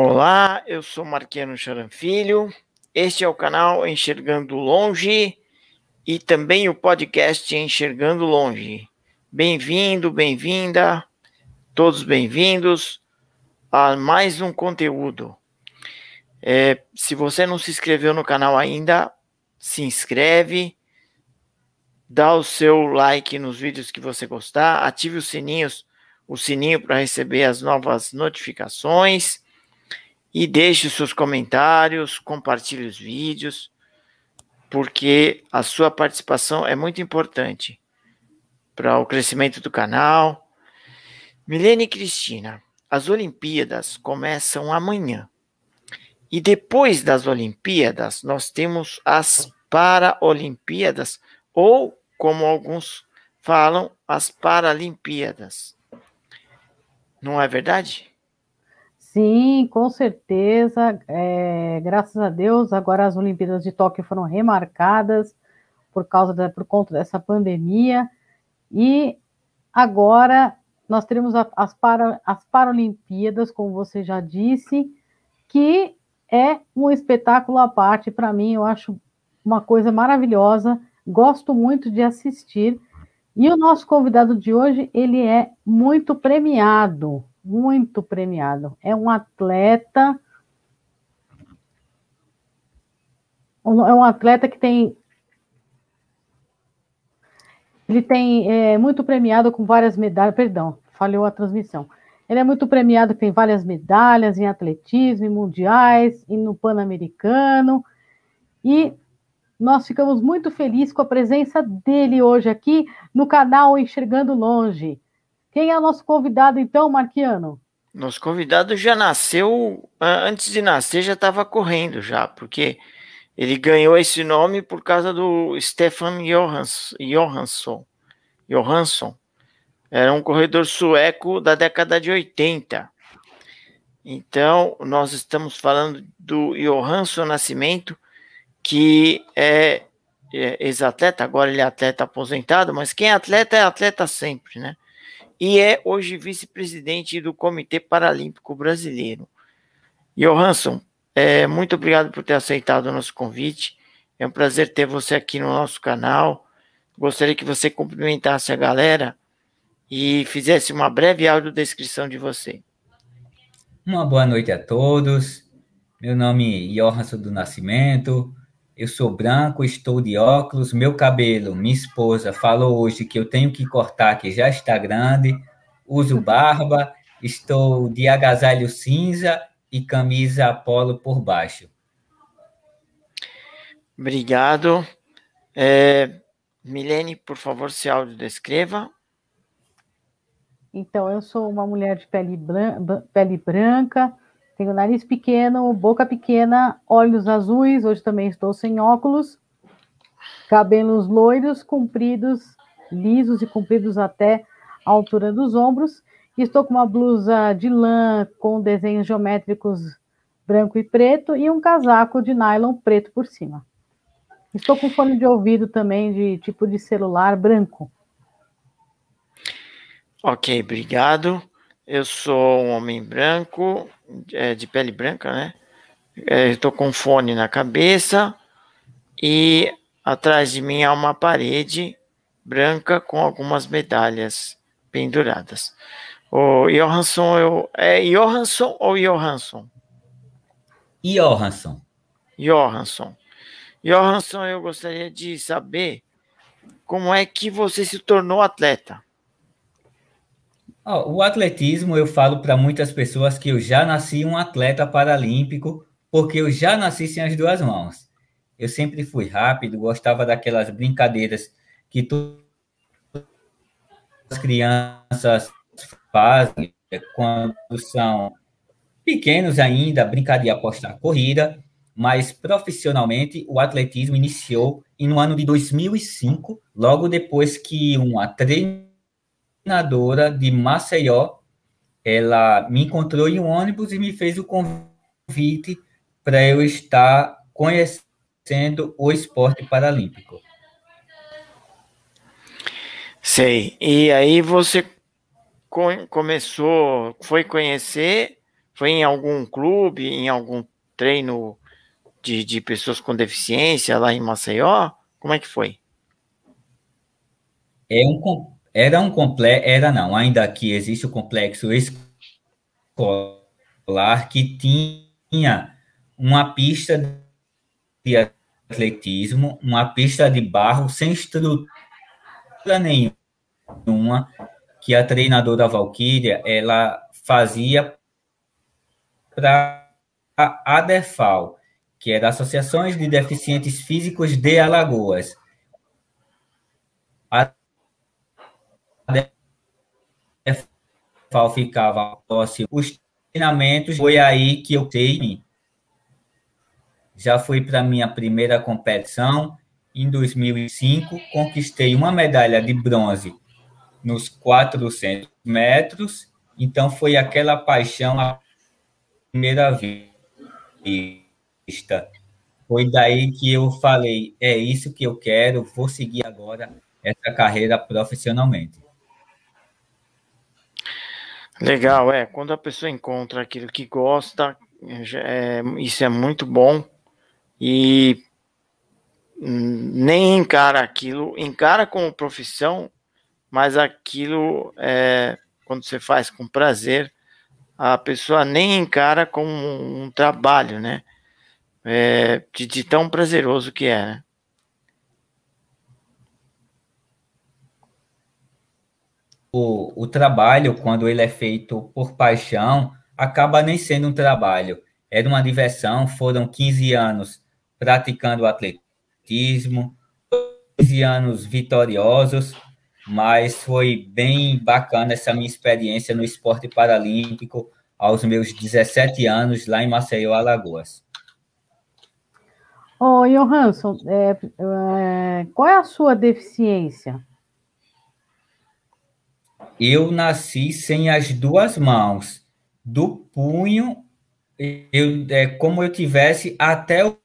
Olá, eu sou Marquiano Charanfilho. Este é o canal Enxergando Longe e também o podcast Enxergando Longe. Bem-vindo, bem-vinda, todos bem-vindos a mais um conteúdo. É, se você não se inscreveu no canal ainda, se inscreve, dá o seu like nos vídeos que você gostar, ative os sininhos, o sininho para receber as novas notificações e deixe os seus comentários, compartilhe os vídeos, porque a sua participação é muito importante para o crescimento do canal. Milene e Cristina, as Olimpíadas começam amanhã. E depois das Olimpíadas, nós temos as Paralimpíadas, ou, como alguns falam, as Paralimpíadas. Não é verdade? Sim, com certeza. É, graças a Deus, agora as Olimpíadas de Tóquio foram remarcadas por causa da, por conta dessa pandemia. E agora nós teremos as, para, as Paralimpíadas, como você já disse, que é um espetáculo à parte para mim. Eu acho uma coisa maravilhosa. Gosto muito de assistir. E o nosso convidado de hoje, ele é muito premiado muito premiado. É um atleta. É um atleta que tem. Ele tem é, muito premiado com várias medalhas. Perdão, falhou a transmissão. Ele é muito premiado, tem várias medalhas em atletismo, em mundiais, e no Pan-Americano. E nós ficamos muito felizes com a presença dele hoje aqui no canal Enxergando Longe. Quem é o nosso convidado, então, Marquiano? Nosso convidado já nasceu, antes de nascer, já estava correndo, já, porque ele ganhou esse nome por causa do Stefan Johansson. Johansson. Era um corredor sueco da década de 80. Então, nós estamos falando do Johansson Nascimento, que é, é ex-atleta, agora ele é atleta aposentado, mas quem é atleta é atleta sempre, né? E é hoje vice-presidente do Comitê Paralímpico Brasileiro. Johansson, é, muito obrigado por ter aceitado o nosso convite. É um prazer ter você aqui no nosso canal. Gostaria que você cumprimentasse a galera e fizesse uma breve audiodescrição de você. Uma boa noite a todos. Meu nome é Johansson do Nascimento. Eu sou branco, estou de óculos, meu cabelo, minha esposa falou hoje que eu tenho que cortar, que já está grande, uso barba, estou de agasalho cinza e camisa polo por baixo. Obrigado. É, Milene, por favor, se audiodescreva. Então, eu sou uma mulher de pele, branca, pele branca tenho nariz pequeno, boca pequena, olhos azuis, hoje também estou sem óculos, cabelos loiros, compridos, lisos e compridos até a altura dos ombros. Estou com uma blusa de lã com desenhos geométricos branco e preto e um casaco de nylon preto por cima. Estou com fone de ouvido também de tipo de celular branco. Ok, obrigado. Eu sou um homem branco, é, de pele branca, né? É, Estou com fone na cabeça e atrás de mim há uma parede branca com algumas medalhas penduradas. O Johansson, eu, é Johansson ou Johansson? Johansson. Johansson. Johansson, eu gostaria de saber como é que você se tornou atleta. O atletismo, eu falo para muitas pessoas que eu já nasci um atleta paralímpico, porque eu já nasci sem as duas mãos. Eu sempre fui rápido, gostava daquelas brincadeiras que todas as crianças fazem quando são pequenos ainda, brincar de apostar corrida, mas profissionalmente o atletismo iniciou no ano de 2005, logo depois que uma treinadora treinadora de Maceió, ela me encontrou em um ônibus e me fez o convite para eu estar conhecendo o esporte paralímpico. Sei. E aí você começou, foi conhecer, Foi em algum clube, em algum treino de, de pessoas com deficiência lá em Maceió? Como é que foi? É um, era um complexo, era não, ainda aqui existe o complexo escolar que tinha uma pista de atletismo, uma pista de barro sem estrutura nenhuma, que a treinadora Valquíria, ela fazia para a ADEFAL, que da Associações de Deficientes Físicos de Alagoas. A ADEFAL ficava próximo. Os treinamentos foi aí que eu tenho. Já fui para minha primeira competição em 2005, conquistei uma medalha de bronze nos 400 metros. Então foi aquela paixão à primeira vista. Foi daí que eu falei, é isso que eu quero, vou seguir agora essa carreira profissionalmente. Legal, é. Quando a pessoa encontra aquilo que gosta, é, isso é muito bom. E nem encara aquilo, encara como profissão, mas aquilo, é, quando você faz com prazer, a pessoa nem encara como um trabalho, né? É, de, de, tão prazeroso que é, né? O, o trabalho, quando ele é feito por paixão, acaba nem sendo um trabalho. Era uma diversão, foram 15 anos praticando atletismo, 15 anos vitoriosos, mas foi bem bacana essa minha experiência no esporte paralímpico aos meus 17 anos lá em Maceió, Alagoas. Ô, oh, Johansson, é, é, qual é a sua deficiência? Eu nasci sem as duas mãos, do punho, eu, é como eu tivesse até o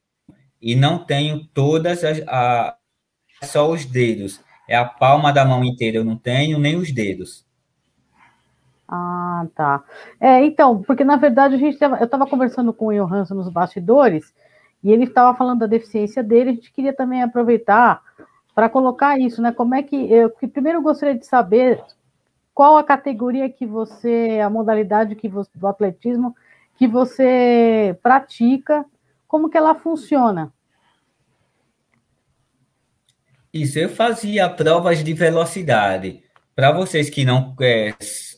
e não tenho todas as a, só os dedos. É a palma da mão inteira, eu não tenho nem os dedos. Ah, tá. É, então, porque na verdade a gente tava, eu estava conversando com o Johansson nos bastidores e ele estava falando da deficiência dele. A gente queria também aproveitar para colocar isso, né? Como é que eu primeiro eu gostaria de saber qual a categoria que você, a modalidade que você, do atletismo que você pratica como que ela funciona? Isso, eu fazia provas de velocidade. Para vocês que não é,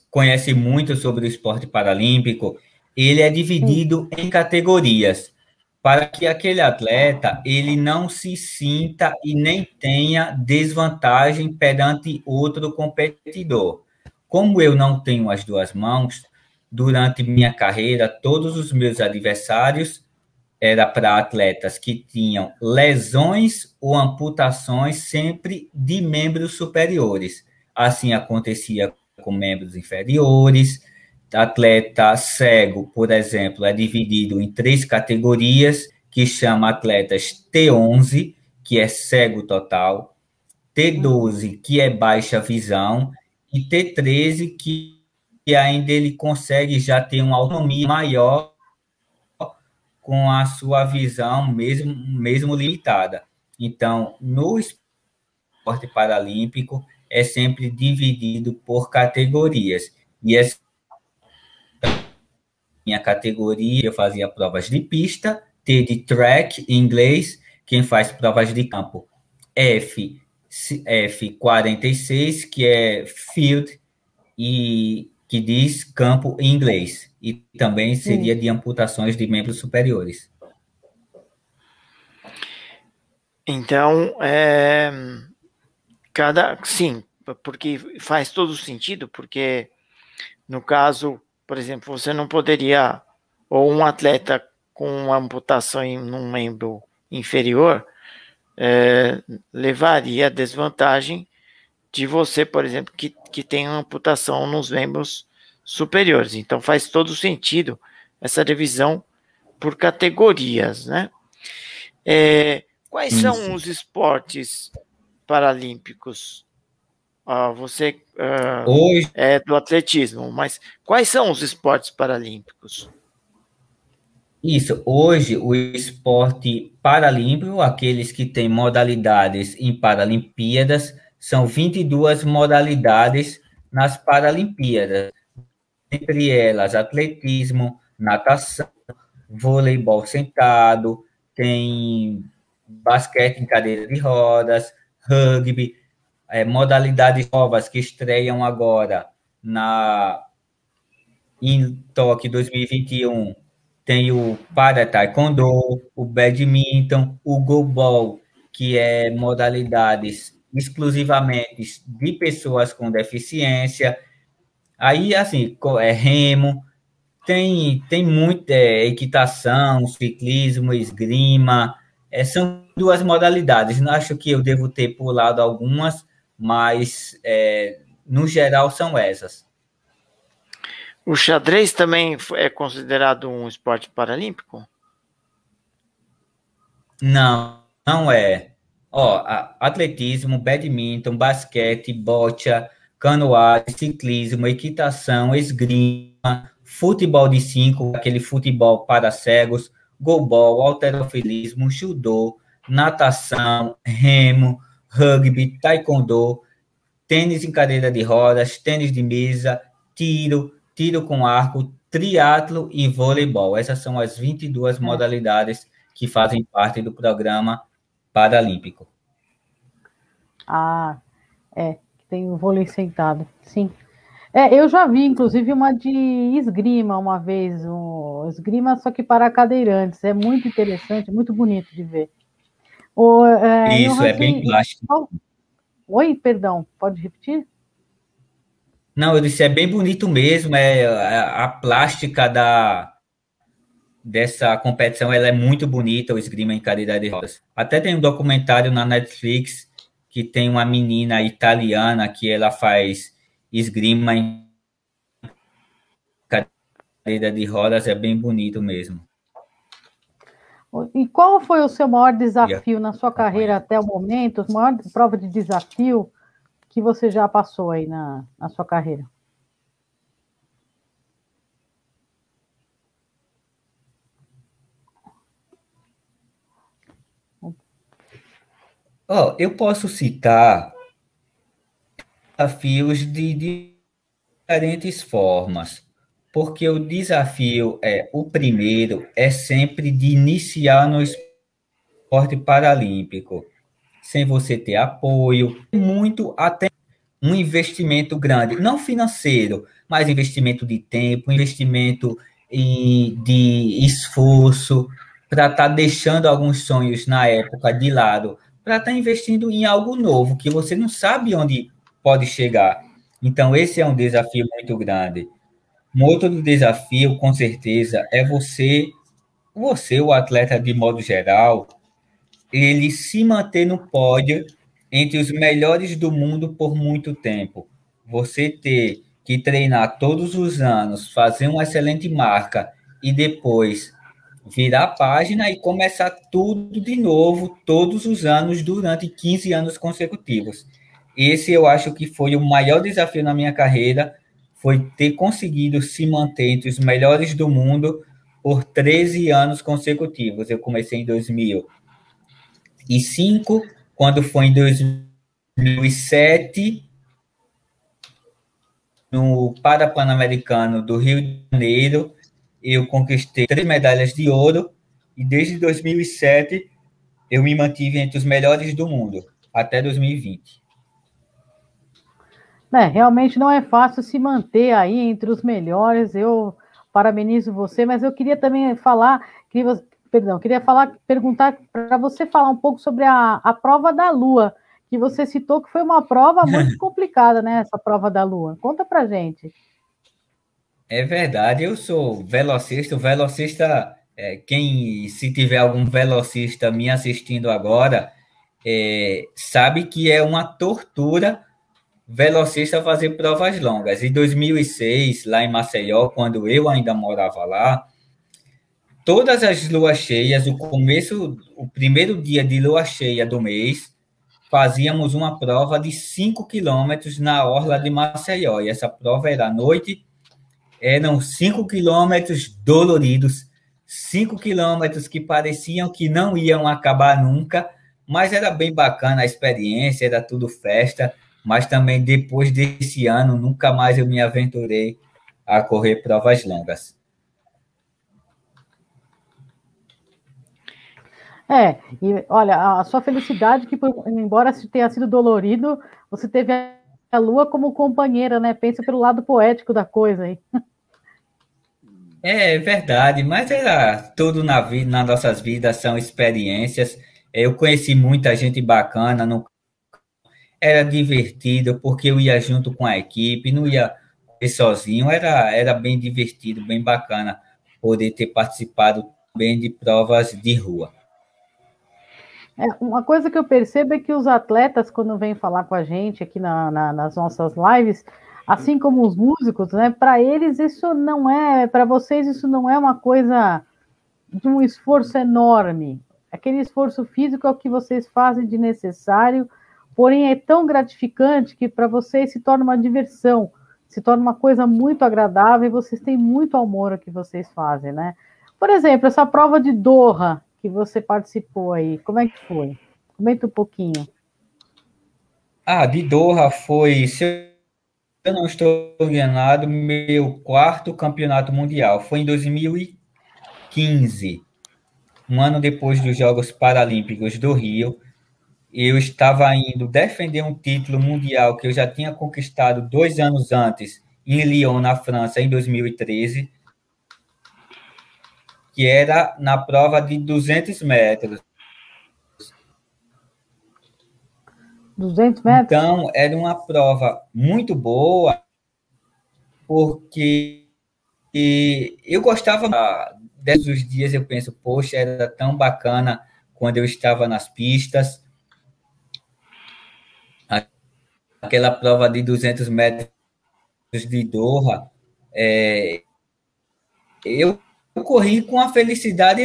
conhecem muito sobre o esporte paralímpico, ele é dividido Sim. em categorias para que aquele atleta ele não se sinta e nem tenha desvantagem perante outro competidor. Como eu não tenho as duas mãos, durante minha carreira, todos os meus adversários era para atletas que tinham lesões ou amputações sempre de membros superiores. Assim acontecia com membros inferiores. Atleta cego, por exemplo, é dividido em três categorias, que chama atletas T11, que é cego total, T12, que é baixa visão, e T13, que ainda ele consegue já ter uma autonomia maior com a sua visão mesmo, mesmo limitada. Então, no esporte paralímpico, é sempre dividido por categorias. E essa minha categoria, eu fazia provas de pista, T de track em inglês, quem faz provas de campo, F, F46, que é field, e que diz campo em inglês e também seria de amputações de membros superiores. Então, é, cada sim, porque faz todo sentido, porque no caso, por exemplo, você não poderia ou um atleta com amputação em um membro inferior é, levaria a desvantagem de você, por exemplo, que, que tem amputação nos membros superiores. Então faz todo sentido essa divisão por categorias, né? É, quais Isso. são os esportes paralímpicos? Ah, você ah, é do atletismo, mas quais são os esportes paralímpicos? Isso, hoje o esporte paralímpico, aqueles que têm modalidades em Paralimpíadas, são 22 modalidades nas Paralimpíadas, entre elas atletismo, natação, voleibol sentado, tem basquete em cadeira de rodas, rugby, é, modalidades novas que estreiam agora na em Tóquio 2021 tem o para taekwondo, o badminton, o goalball, que é modalidades exclusivamente de pessoas com deficiência. Aí, assim, é remo, tem, tem muita é, equitação, ciclismo, esgrima, é, são duas modalidades. Não acho que eu devo ter pulado algumas, mas é, no geral são essas. O xadrez também é considerado um esporte paralímpico? Não, não é. Ó, atletismo, badminton, basquete, bocha, canoagem, ciclismo, equitação, esgrima, futebol de cinco, aquele futebol para cegos, goalball, alterofilismo, judô, natação, remo, rugby, taekwondo, tênis em cadeira de rodas, tênis de mesa, tiro, tiro com arco, triatlo e voleibol. Essas são as 22 modalidades que fazem parte do programa paralímpico. Ah, é, tem o vôlei sentado, sim. É, eu já vi, inclusive, uma de esgrima uma vez, um, esgrima só que para cadeirantes. É muito interessante, muito bonito de ver. O, é, Isso, é bem plástico. Oi, perdão, pode repetir? Não, eu disse, é bem bonito mesmo, é a, a plástica da, dessa competição ela é muito bonita, o esgrima em cadeira de rodas. Até tem um documentário na Netflix que tem uma menina italiana que ela faz esgrima em cadeira de rodas, é bem bonito mesmo. E qual foi o seu maior desafio na sua carreira até o momento, a maior prova de desafio que você já passou aí na, na sua carreira? Oh, eu posso citar desafios de diferentes formas, porque o desafio é o primeiro é sempre de iniciar no esporte paralímpico, sem você ter apoio, muito até um investimento grande, não financeiro, mas investimento de tempo, investimento em, de esforço para estar tá deixando alguns sonhos na época de lado para estar tá investindo em algo novo, que você não sabe onde pode chegar. Então, esse é um desafio muito grande. Um outro desafio, com certeza, é você, você, o atleta de modo geral, ele se manter no pódio entre os melhores do mundo por muito tempo. Você ter que treinar todos os anos, fazer uma excelente marca e depois virar a página e começar tudo de novo, todos os anos, durante 15 anos consecutivos. Esse eu acho que foi o maior desafio na minha carreira, foi ter conseguido se manter entre os melhores do mundo por 13 anos consecutivos. Eu comecei em 2005, quando foi em 2007, no Parapan-Americano do Rio de Janeiro, eu conquistei três medalhas de ouro e desde 2007 eu me mantive entre os melhores do mundo até 2020. É, realmente não é fácil se manter aí entre os melhores. Eu parabenizo você, mas eu queria também falar, queria, perdão, queria falar, perguntar para você falar um pouco sobre a, a prova da Lua, que você citou que foi uma prova muito complicada, né? Essa prova da Lua. Conta para gente. É verdade, eu sou velocista. O velocista, é, quem, se tiver algum velocista me assistindo agora, é, sabe que é uma tortura velocista fazer provas longas. Em 2006, lá em Maceió, quando eu ainda morava lá, todas as luas cheias, o começo, o primeiro dia de lua cheia do mês, fazíamos uma prova de 5 quilômetros na orla de Maceió. E essa prova era à noite eram cinco quilômetros doloridos, cinco quilômetros que pareciam que não iam acabar nunca, mas era bem bacana a experiência, era tudo festa, mas também depois desse ano nunca mais eu me aventurei a correr provas longas. É, e olha, a sua felicidade, que embora tenha sido dolorido, você teve a lua como companheira, né? Pensa pelo lado poético da coisa aí. É verdade, mas era tudo na vida, nas nossas vidas são experiências. Eu conheci muita gente bacana, no... era divertido porque eu ia junto com a equipe, não ia sozinho, era, era bem divertido, bem bacana poder ter participado bem de provas de rua. É, uma coisa que eu percebo é que os atletas, quando vêm falar com a gente aqui na, na, nas nossas lives, assim como os músicos, né? Para eles isso não é, para vocês isso não é uma coisa de um esforço enorme. Aquele esforço físico é o que vocês fazem de necessário, porém é tão gratificante que para vocês se torna uma diversão, se torna uma coisa muito agradável e vocês têm muito amor ao que vocês fazem, né? Por exemplo, essa prova de Doha, que você participou aí. Como é que foi? Comenta um pouquinho. Ah, de Doha foi, se eu não estou enganado, meu quarto campeonato mundial. Foi em 2015, um ano depois dos Jogos Paralímpicos do Rio. Eu estava indo defender um título mundial que eu já tinha conquistado dois anos antes em Lyon, na França, em 2013 que era na prova de 200 metros. 200 metros? Então, era uma prova muito boa, porque eu gostava desses dias, eu penso, poxa, era tão bacana quando eu estava nas pistas. Aquela prova de 200 metros de Doha, é, eu eu corri com uma felicidade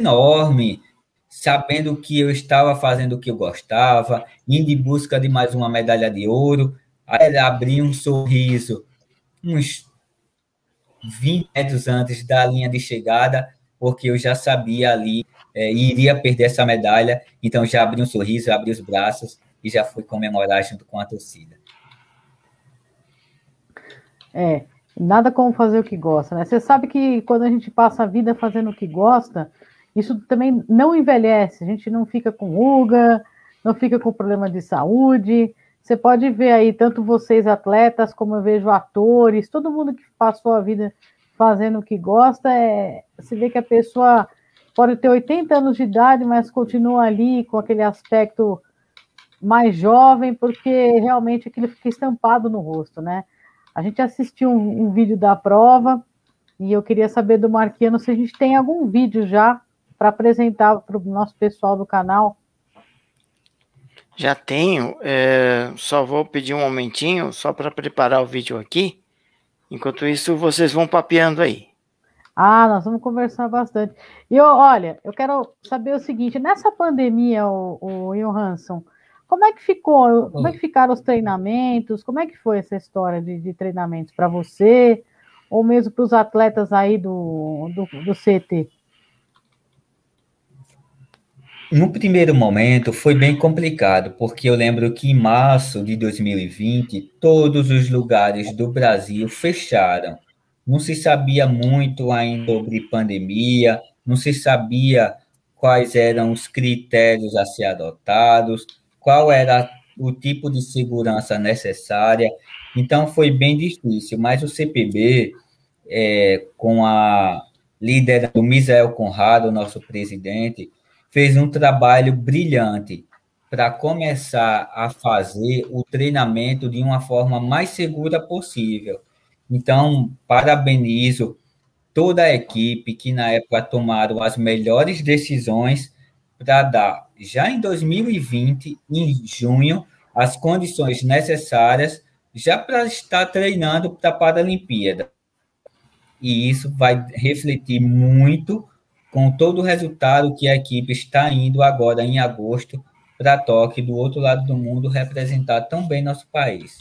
enorme, sabendo que eu estava fazendo o que eu gostava, indo em busca de mais uma medalha de ouro. Aí abri um sorriso uns 20 metros antes da linha de chegada, porque eu já sabia ali, é, iria perder essa medalha, então já abri um sorriso, abri os braços e já fui comemorar junto com a torcida. É, Nada como fazer o que gosta, né? Você sabe que quando a gente passa a vida fazendo o que gosta, isso também não envelhece, a gente não fica com ruga, não fica com problema de saúde. Você pode ver aí, tanto vocês atletas, como eu vejo atores, todo mundo que passou a vida fazendo o que gosta, é, você vê que a pessoa pode ter 80 anos de idade, mas continua ali com aquele aspecto mais jovem, porque realmente aquilo fica estampado no rosto, né? A gente assistiu um, um vídeo da prova e eu queria saber do Marquiano se a gente tem algum vídeo já para apresentar para o nosso pessoal do canal. Já tenho, é, só vou pedir um momentinho só para preparar o vídeo aqui. Enquanto isso, vocês vão papeando aí. Ah, nós vamos conversar bastante. E olha, eu quero saber o seguinte: nessa pandemia, o, o Johansson, como é que ficou? Como é que ficaram os treinamentos? Como é que foi essa história de, de treinamentos para você, ou mesmo para os atletas aí do, do, do CT? No primeiro momento foi bem complicado, porque eu lembro que em março de 2020 todos os lugares do Brasil fecharam. Não se sabia muito ainda sobre pandemia, não se sabia quais eram os critérios a ser adotados qual era o tipo de segurança necessária. Então, foi bem difícil, mas o CPB, é, com a líder do Misael Conrado, nosso presidente, fez um trabalho brilhante para começar a fazer o treinamento de uma forma mais segura possível. Então, parabenizo toda a equipe que na época tomaram as melhores decisões para dar já em 2020, em junho, as condições necessárias já para estar treinando para a Paralimpíada. E isso vai refletir muito com todo o resultado que a equipe está indo agora em agosto para Tóquio, do outro lado do mundo, representar tão bem nosso país.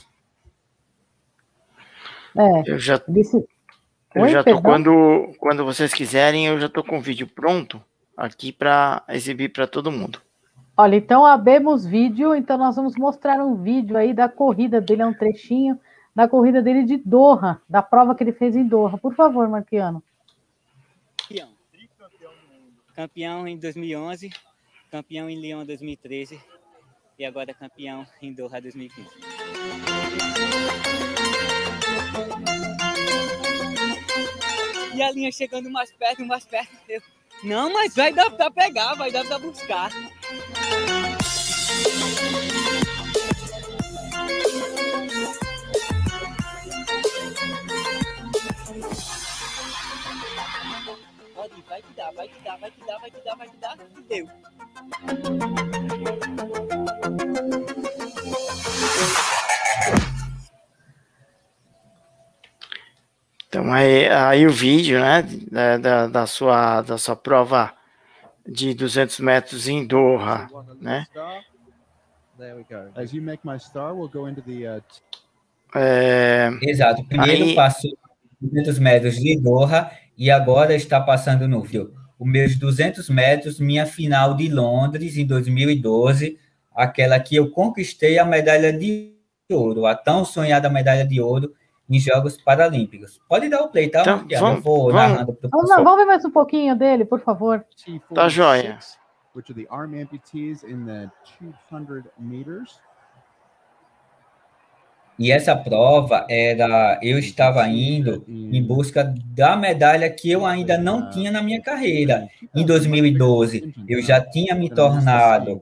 É, eu já... Eu já tô, quando, quando vocês quiserem, eu já tô com o vídeo pronto aqui para exibir para todo mundo. Olha, então abemos vídeo, então nós vamos mostrar um vídeo aí da corrida dele, é um trechinho da corrida dele de Doha, da prova que ele fez em Doha. Por favor, Marquiano. Campeão. Campeão em 2011, campeão em Lyon 2013 e agora campeão em Doha 2015. E a linha chegando mais perto, mais perto. Eu, não, mas vai dar para pegar, vai dar para buscar. Dá, vai que dá, vai que dá, vai que dá, vai que dá. E deu. Então aí, aí o vídeo, né, da, da, da, sua, da sua prova de 200 metros em Doha, né? É... Exato. Primeiro aí... passou 200 metros de Doha e agora está passando no Rio. Os meus 200 metros, minha final de Londres em 2012, aquela que eu conquistei a medalha de ouro, a tão sonhada medalha de ouro em Jogos Paralímpicos. Pode dar o play, tá? Então, vamos, eu vou vamos, narrando pro vamos, vamos ver mais um pouquinho dele, por favor. Tá joia. Which are the arm amputees in the 200 meters. E essa prova era, eu estava indo em busca da medalha que eu ainda não tinha na minha carreira. Em 2012, eu já tinha me tornado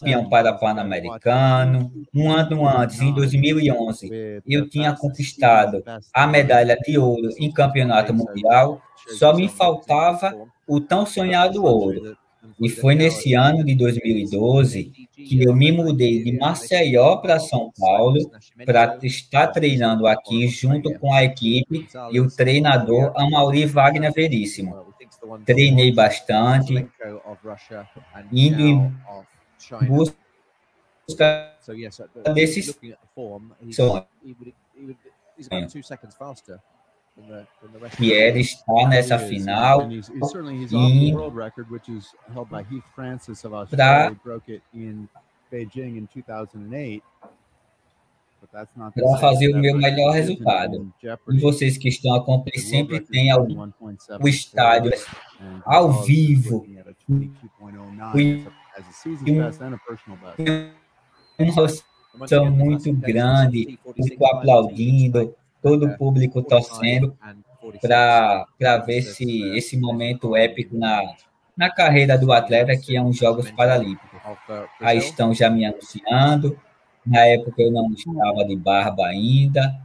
campeão para Pan-Americano. Um ano antes, em 2011, eu tinha conquistado a medalha de ouro em campeonato mundial. Só me faltava o tão sonhado ouro. E foi nesse ano de 2012 que eu me mudei de Maceió para São Paulo para estar treinando aqui junto com a equipe e o treinador Amaury Wagner Veríssimo. Treinei bastante, indo em busca desses sonhos que era estar nessa final e para fazer o meu melhor resultado. E vocês que estão acompanhando sempre tem algum, o estádio ao vivo, uma emoção muito grande, fico aplaudindo, todo o público torcendo para ver se esse momento épico na, na carreira do atleta, que é um Jogos Paralímpicos. Aí estão já me anunciando. Na época eu não estava de barba ainda.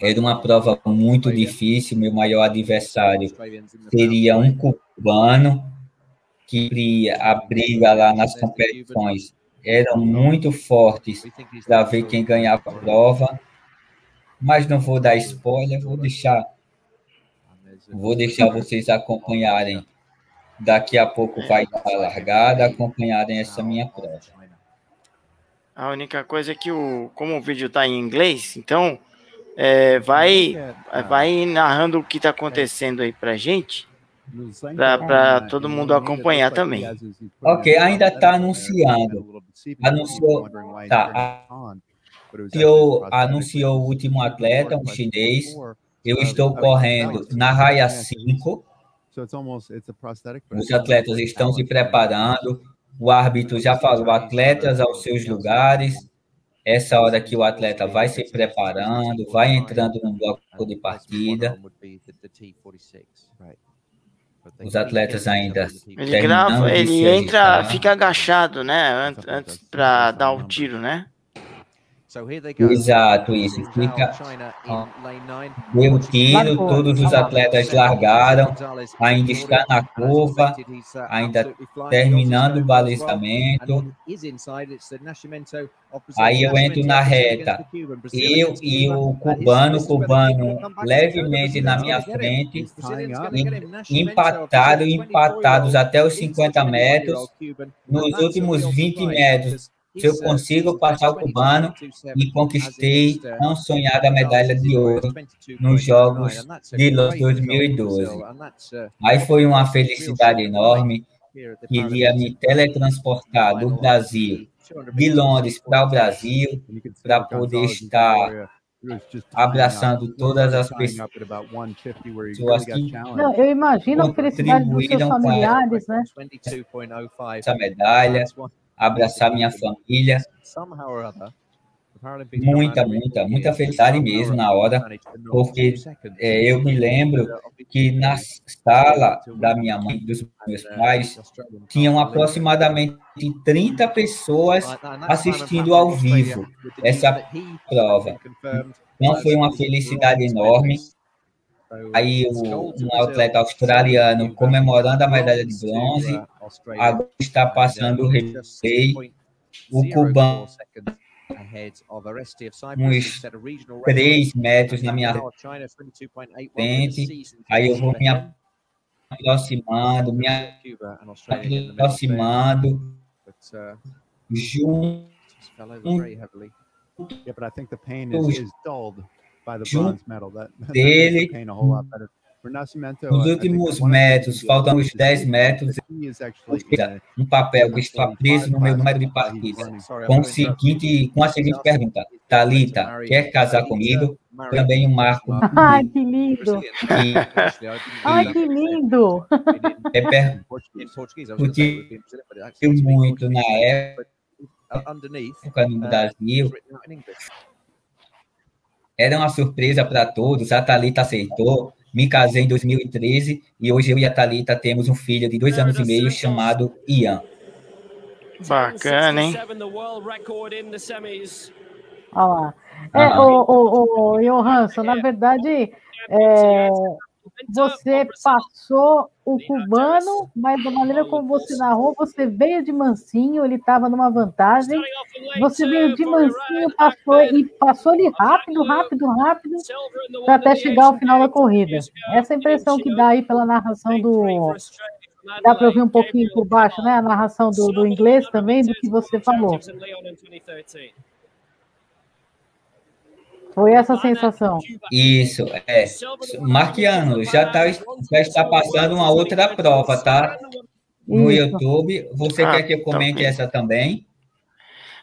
Era uma prova muito difícil. Meu maior adversário seria um cubano, que a briga lá nas competições eram muito fortes para ver quem ganhava a prova, mas não vou dar spoiler, vou deixar vou deixar vocês acompanharem. Daqui a pouco vai estar largada, acompanharem essa minha prova. A única coisa é que o, como o vídeo está em inglês, então é, vai, vai narrando o que está acontecendo aí para gente para todo mundo acompanhar também. Ok, ainda está anunciando. Anunciou, tá, anunciou, anunciou o último atleta, um chinês. Eu estou correndo na raia 5. Os atletas estão se preparando. O árbitro já falou, atletas aos seus lugares. Essa hora que o atleta vai se preparando, vai entrando no bloco de partida. Os atletas ainda. Ele grava, ele entra, fica agachado, né? Antes para dar o tiro, né? Exato, isso. Fica. Deu tiro, todos os atletas largaram, ainda está na curva, ainda terminando o balizamento. Aí eu entro na reta. Eu e o cubano, cubano levemente na minha frente, empataram, empatados até os 50 metros. Nos últimos 20 metros, se eu consigo passar o cubano e conquistei tão sonhada medalha de ouro nos Jogos de Los 2012. Aí foi uma felicidade enorme, queria me teletransportar do Brasil, de Londres para o Brasil, para poder estar abraçando todas as pessoas que Não, eu imagino a felicidade dos seus familiares, né? Essa medalha, abraçar minha família. Muita, muita, muita felicidade mesmo na hora, porque é, eu me lembro que na sala da minha mãe e dos meus pais tinham aproximadamente 30 pessoas assistindo ao vivo. essa prova. Então foi uma felicidade enorme. Aí o, um atleta australiano comemorando a medalha de bronze, agora está passando o replay, o cubano uns 3 metros na minha frente, aí eu vou me aproximando, me aproximando, junto, junto. dele, nos últimos metros, faltam uns 10 metros, um papel que está preso no meu número de partida, com, o seguinte, com a seguinte pergunta: Talita, quer casar comigo? Também o Marco. Ai, que lindo! E, Ai, que lindo! É perguntou muito na época no Brasil. Era uma surpresa para todos, a Thalita aceitou. Me casei em 2013 e hoje eu e a Thalita temos um filho de dois anos e meio chamado Ian. Bacana, hein? Olha lá. É, ah, o, o, o Johansson, na verdade, é, você passou o cubano, mas da maneira como você narrou, você veio de mansinho, ele estava numa vantagem. Você veio de mansinho, passou e passou ele rápido, rápido, rápido, para até chegar ao final da corrida. Essa é impressão que dá aí pela narração do. Dá para ouvir um pouquinho por baixo, né? A narração do, do inglês também, do que você falou. Foi essa sensação. Isso, é. Marquiano, já, tá, já está passando uma outra prova, tá? No Isso. YouTube. Você ah, quer que eu comente também. essa também?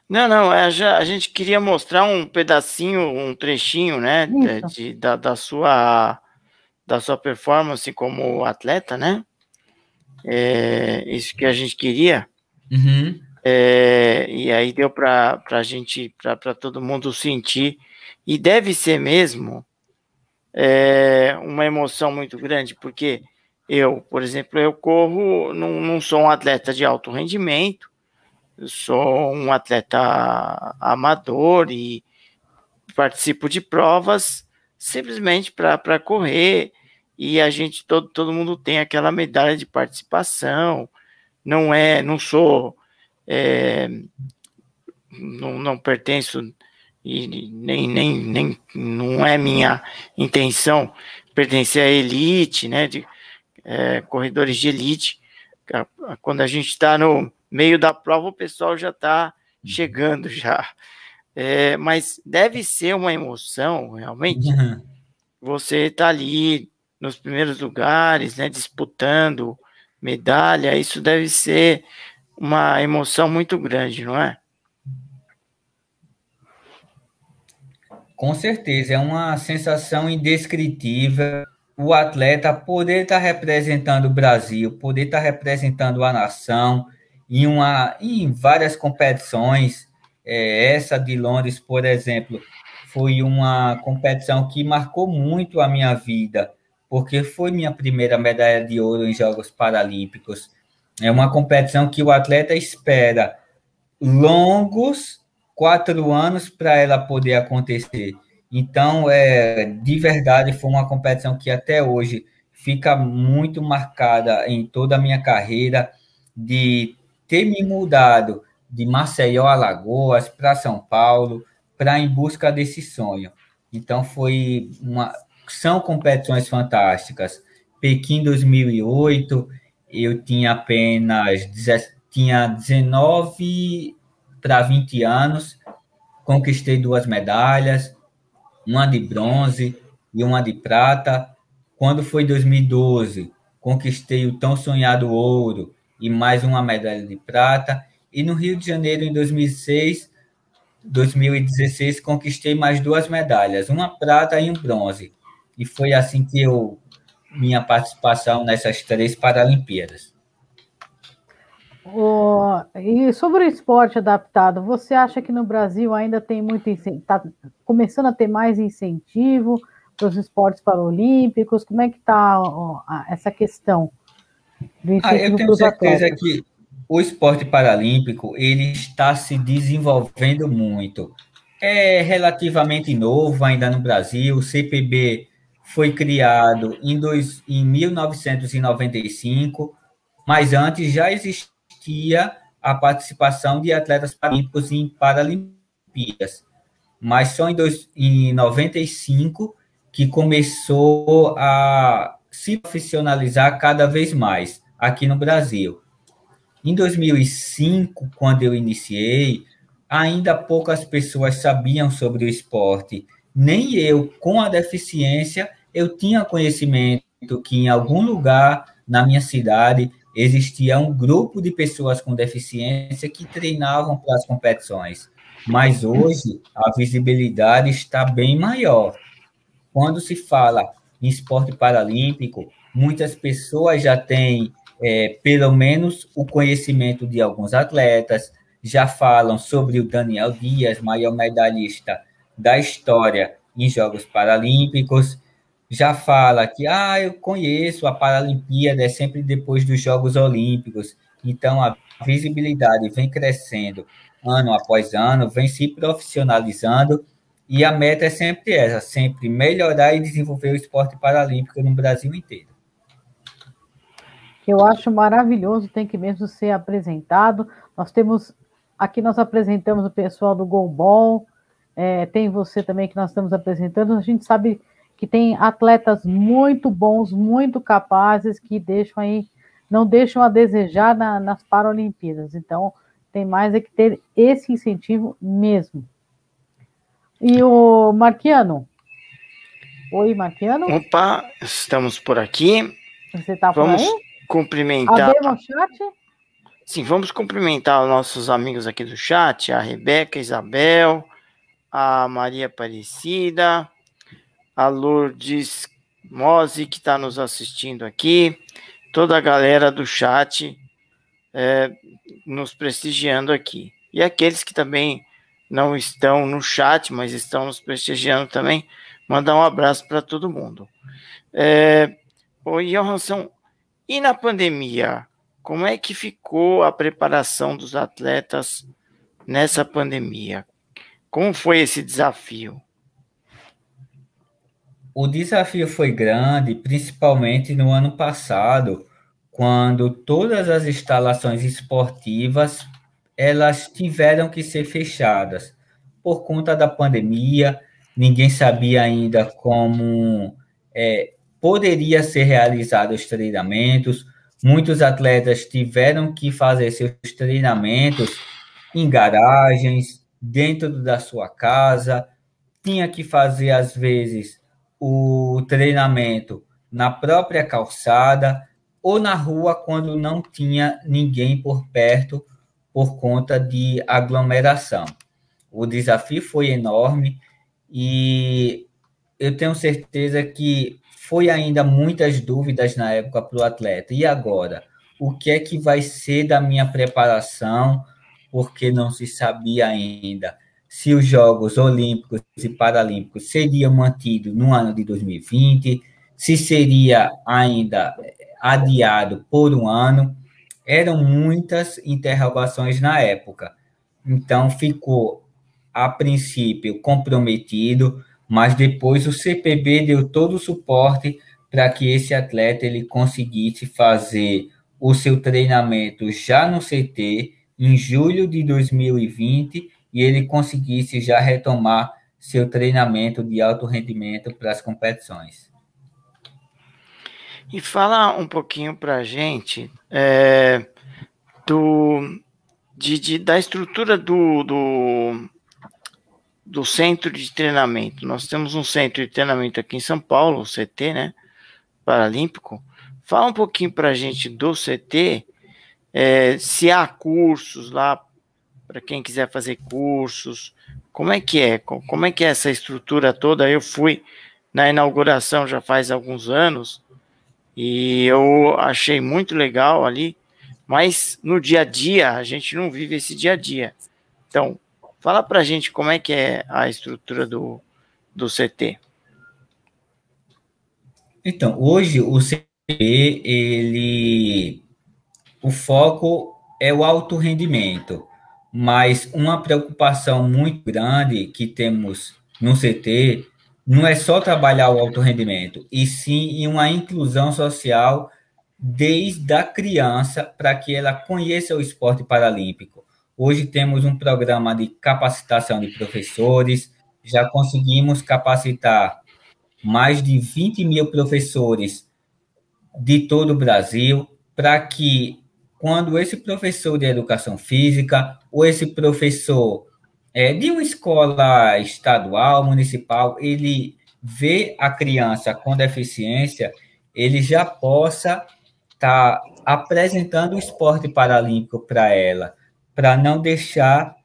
Não, não, é, já, a gente queria mostrar um pedacinho, um trechinho, né, de, da, da, sua, da sua performance como atleta, né? É, isso que a gente queria. Uhum. É, e aí deu para a gente, para todo mundo sentir e deve ser mesmo é, uma emoção muito grande, porque eu, por exemplo, eu corro, não, não sou um atleta de alto rendimento, eu sou um atleta amador e participo de provas simplesmente para correr e a gente todo, todo mundo tem aquela medalha de participação não é não sou é, não, não pertenço e nem, nem, nem não é minha intenção pertencer à elite, né, de é, corredores de elite. Quando a gente está no meio da prova, o pessoal já está chegando já. É, mas deve ser uma emoção, realmente. Uhum. Você está ali nos primeiros lugares, né, disputando medalha, isso deve ser uma emoção muito grande, não é? Com certeza, é uma sensação indescritível o atleta poder estar representando o Brasil, poder estar representando a nação em, uma, em várias competições. É, essa de Londres, por exemplo, foi uma competição que marcou muito a minha vida, porque foi minha primeira medalha de ouro em Jogos Paralímpicos. É uma competição que o atleta espera longos quatro anos para ela poder acontecer. Então, é, de verdade, foi uma competição que até hoje fica muito marcada em toda a minha carreira de ter me mudado de Maceió, Alagoas, para São Paulo, para em busca desse sonho. Então, foi uma. São competições fantásticas. Pequim 2008, eu tinha apenas tinha 19 para 20 anos, conquistei duas medalhas, uma de bronze e uma de prata. Quando foi 2012, conquistei o tão sonhado ouro e mais uma medalha de prata. E no Rio de Janeiro, em 2006, 2016, conquistei mais duas medalhas, uma prata e um bronze. E foi assim que eu minha participação nessas três Paralimpíadas. Oh, e sobre o esporte adaptado, você acha que no Brasil ainda tem muito está começando a ter mais incentivo para os esportes paralímpicos? Como é que está oh, essa questão ah, eu tenho certeza atletas? que o esporte paralímpico ele está se desenvolvendo muito. É relativamente novo ainda no Brasil. O CPB foi criado em, dois, em 1995, mas antes já existia a participação de atletas paralímpicos em Paralimpíadas. Mas só em, dois, em 95 que começou a se profissionalizar cada vez mais aqui no Brasil. Em 2005, quando eu iniciei, ainda poucas pessoas sabiam sobre o esporte. Nem eu, com a deficiência, eu tinha conhecimento que em algum lugar na minha cidade existia um grupo de pessoas com deficiência que treinavam para as competições. Mas hoje a visibilidade está bem maior. Quando se fala em esporte paralímpico, muitas pessoas já têm é, pelo menos o conhecimento de alguns atletas, já falam sobre o Daniel Dias, maior medalhista da história em Jogos Paralímpicos, já fala que ah, eu conheço a Paralimpíada, é sempre depois dos Jogos Olímpicos. Então a visibilidade vem crescendo ano após ano, vem se profissionalizando e a meta é sempre essa, sempre melhorar e desenvolver o esporte paralímpico no Brasil inteiro. Eu acho maravilhoso, tem que mesmo ser apresentado. Nós temos aqui nós apresentamos o pessoal do Golbol, é, tem você também que nós estamos apresentando. A gente sabe que tem atletas muito bons, muito capazes, que deixam aí, não deixam a desejar na, nas Paralimpíadas. Então, tem mais é que ter esse incentivo mesmo. E o Marquiano? Oi, Marquiano? Opa, estamos por aqui. Você está por Vamos aí? cumprimentar. Abemos chat? Sim, vamos cumprimentar os nossos amigos aqui do chat, a Rebeca, a Isabel, a Maria Aparecida, a Lourdes Mose, que está nos assistindo aqui, toda a galera do chat é, nos prestigiando aqui. E aqueles que também não estão no chat, mas estão nos prestigiando também, mandar um abraço para todo mundo. É, ô, Johansson, e na pandemia, como é que ficou a preparação dos atletas nessa pandemia? Como foi esse desafio? O desafio foi grande, principalmente no ano passado, quando todas as instalações esportivas elas tiveram que ser fechadas por conta da pandemia. Ninguém sabia ainda como é, poderia ser realizados os treinamentos. Muitos atletas tiveram que fazer seus treinamentos em garagens, dentro da sua casa, tinha que fazer às vezes o treinamento na própria calçada ou na rua quando não tinha ninguém por perto por conta de aglomeração. O desafio foi enorme e eu tenho certeza que foi ainda muitas dúvidas na época para o atleta. E agora? O que é que vai ser da minha preparação? Porque não se sabia ainda se os Jogos Olímpicos e Paralímpicos seriam mantidos no ano de 2020, se seria ainda adiado por um ano. Eram muitas interrogações na época. Então, ficou, a princípio, comprometido, mas depois o CPB deu todo o suporte para que esse atleta ele conseguisse fazer o seu treinamento já no CT em julho de 2020 e ele conseguisse já retomar seu treinamento de alto rendimento para as competições. E fala um pouquinho para a gente é, do, de, de, da estrutura do, do, do centro de treinamento. Nós temos um centro de treinamento aqui em São Paulo, o CT, né? Paralímpico. Fala um pouquinho para a gente do CT, é, se há cursos lá para quem quiser fazer cursos, como é que é? Como é que é essa estrutura toda? Eu fui na inauguração já faz alguns anos e eu achei muito legal ali, mas no dia a dia a gente não vive esse dia a dia. Então, fala para a gente como é que é a estrutura do, do CT. Então, hoje o CT, ele, o foco é o alto rendimento mas uma preocupação muito grande que temos no CT não é só trabalhar o alto rendimento, e sim em uma inclusão social desde a criança para que ela conheça o esporte paralímpico. Hoje temos um programa de capacitação de professores, já conseguimos capacitar mais de 20 mil professores de todo o Brasil para que quando esse professor de educação física ou esse professor é, de uma escola estadual, municipal, ele vê a criança com deficiência, ele já possa estar tá apresentando o esporte paralímpico para ela, para não deixar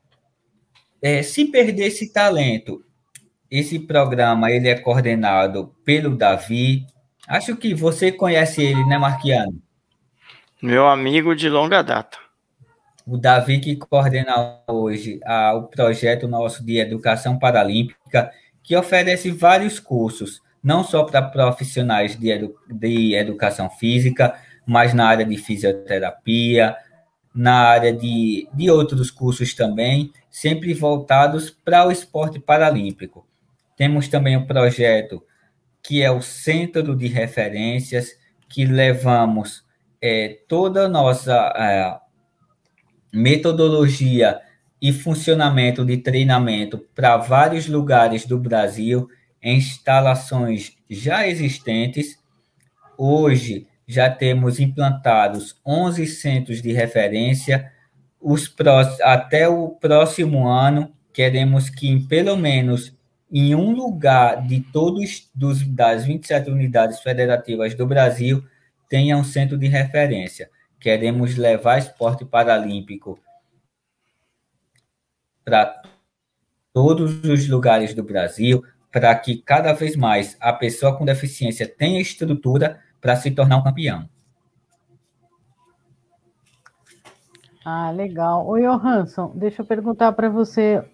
é, se perder esse talento. Esse programa ele é coordenado pelo Davi. Acho que você conhece ele, né, Marquiano? Meu amigo de longa data. O Davi que coordena hoje a, o projeto nosso de educação paralímpica, que oferece vários cursos, não só para profissionais de, edu, de educação física, mas na área de fisioterapia, na área de, de outros cursos também, sempre voltados para o esporte paralímpico. Temos também o projeto que é o Centro de Referências, que levamos é, toda a nossa é, metodologia e funcionamento de treinamento para vários lugares do Brasil, em instalações já existentes. Hoje já temos implantados 11 centros de referência. Os até o próximo ano, queremos que em pelo menos em um lugar de todos dos, das 27 unidades federativas do Brasil tenha um centro de referência. Queremos levar esporte paralímpico para todos os lugares do Brasil, para que cada vez mais a pessoa com deficiência tenha estrutura para se tornar um campeão. Ah, legal. Oi, Johansson, deixa eu perguntar para você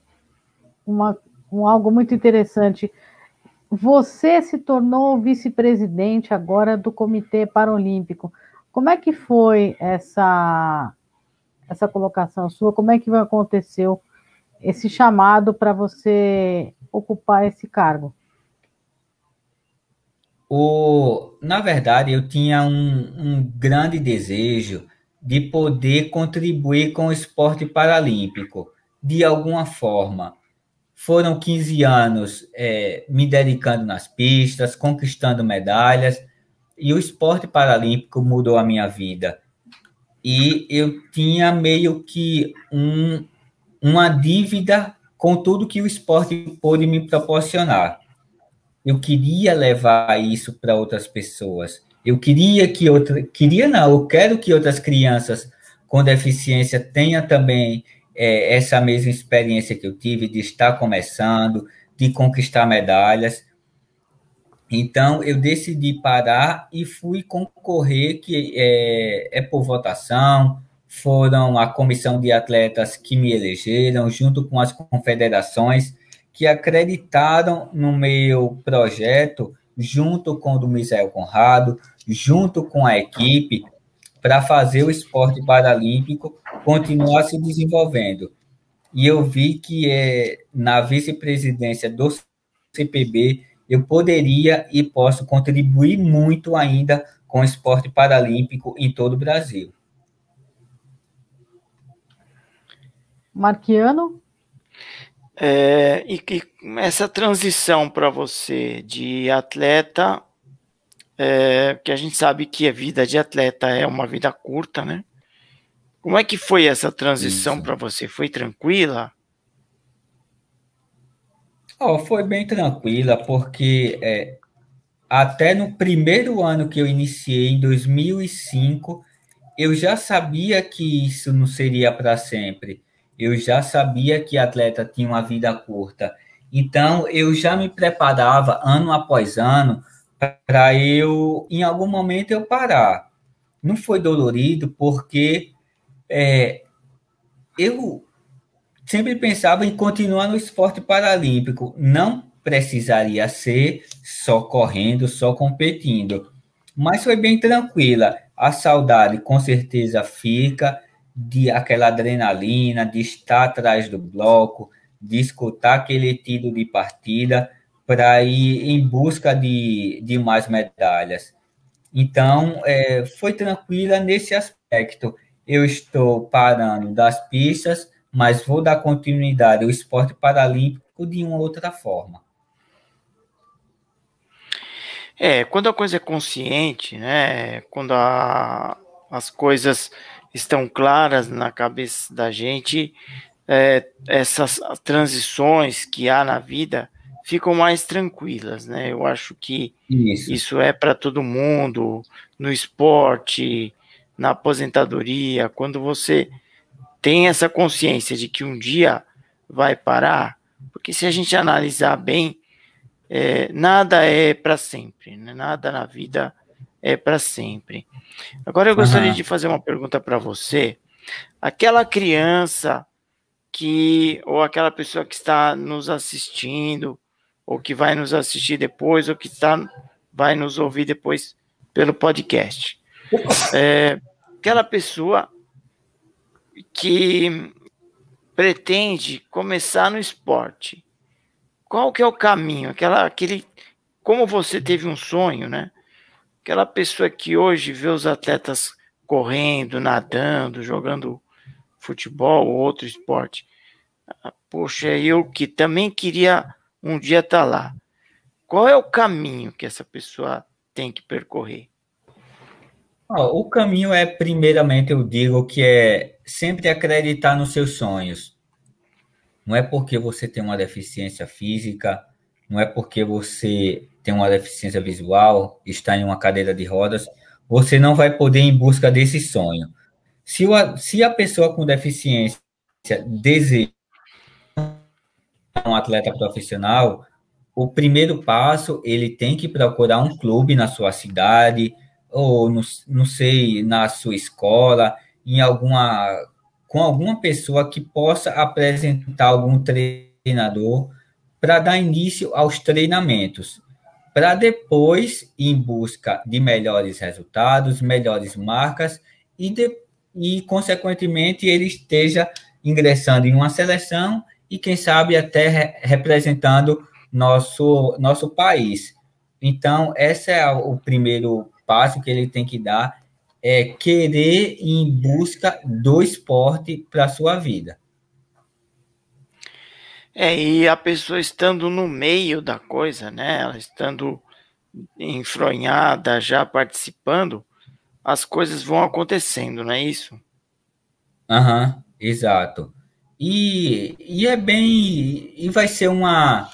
uma, um, algo muito interessante. Você se tornou vice-presidente agora do Comitê Paralímpico. Como é que foi essa essa colocação sua? Como é que aconteceu esse chamado para você ocupar esse cargo? O, na verdade, eu tinha um, um grande desejo de poder contribuir com o esporte paralímpico de alguma forma. Foram 15 anos é, me dedicando nas pistas, conquistando medalhas, e o esporte paralímpico mudou a minha vida. E eu tinha meio que um, uma dívida com tudo que o esporte pôde me proporcionar. Eu queria levar isso para outras pessoas. Eu queria que outra, queria não, eu quero que outras crianças com deficiência tenham também é, essa mesma experiência que eu tive de estar começando, de conquistar medalhas. Então, eu decidi parar e fui concorrer, que é, é por votação, foram a comissão de atletas que me elegeram, junto com as confederações, que acreditaram no meu projeto, junto com o do Misael Conrado, junto com a equipe, para fazer o esporte paralímpico continuar se desenvolvendo. E eu vi que é, na vice-presidência do CPB eu poderia e posso contribuir muito ainda com o esporte paralímpico em todo o Brasil. Marquiano? É, e, que essa transição para você de atleta, é, que a gente sabe que a vida de atleta é uma vida curta, né? Como é que foi essa transição para você? Foi tranquila? Oh, foi bem tranquila, porque é, até no primeiro ano que eu iniciei, em 2005, eu já sabia que isso não seria para sempre. Eu já sabia que atleta tinha uma vida curta. Então, eu já me preparava ano após ano para eu, em algum momento, eu parar. Não foi dolorido, porque é, eu sempre pensava em continuar no esporte paralímpico. Não precisaria ser só correndo, só competindo. Mas foi bem tranquila. A saudade com certeza fica de aquela adrenalina, de estar atrás do bloco, de escutar aquele tiro de partida para ir em busca de, de mais medalhas. Então, é, foi tranquila nesse aspecto. Eu estou parando das pistas, mas vou dar continuidade ao esporte paralímpico de uma outra forma. É, quando a coisa é consciente, né? Quando a, as coisas estão claras na cabeça da gente, é, essas transições que há na vida ficam mais tranquilas, né? Eu acho que isso, isso é para todo mundo, no esporte, na aposentadoria, quando você tem essa consciência de que um dia vai parar, porque se a gente analisar bem, é, nada é para sempre, né? nada na vida é para sempre. Agora eu gostaria uhum. de fazer uma pergunta para você. Aquela criança que, ou aquela pessoa que está nos assistindo, ou que vai nos assistir depois, ou que está, vai nos ouvir depois pelo podcast. É, aquela pessoa que pretende começar no esporte, qual que é o caminho? Aquela, aquele, como você teve um sonho, né? Aquela pessoa que hoje vê os atletas correndo, nadando, jogando futebol ou outro esporte. Ah, poxa, eu que também queria um dia estar tá lá. Qual é o caminho que essa pessoa tem que percorrer? o caminho é, primeiramente, eu digo que é sempre acreditar nos seus sonhos. Não é porque você tem uma deficiência física, não é porque você tem uma deficiência visual, está em uma cadeira de rodas, você não vai poder ir em busca desse sonho. Se, o, se a pessoa com deficiência deseja um atleta profissional, o primeiro passo ele tem que procurar um clube na sua cidade ou no, não sei na sua escola, em alguma com alguma pessoa que possa apresentar algum treinador para dar início aos treinamentos, para depois ir em busca de melhores resultados, melhores marcas e, de, e consequentemente ele esteja ingressando em uma seleção e, quem sabe, até re representando nosso, nosso país. Então, esse é o primeiro passo que ele tem que dar, é querer ir em busca do esporte para a sua vida. É, e a pessoa estando no meio da coisa, né? Ela estando enfronhada, já participando, as coisas vão acontecendo, não é isso? Aham, uhum, exato. E, e é bem. E vai ser uma,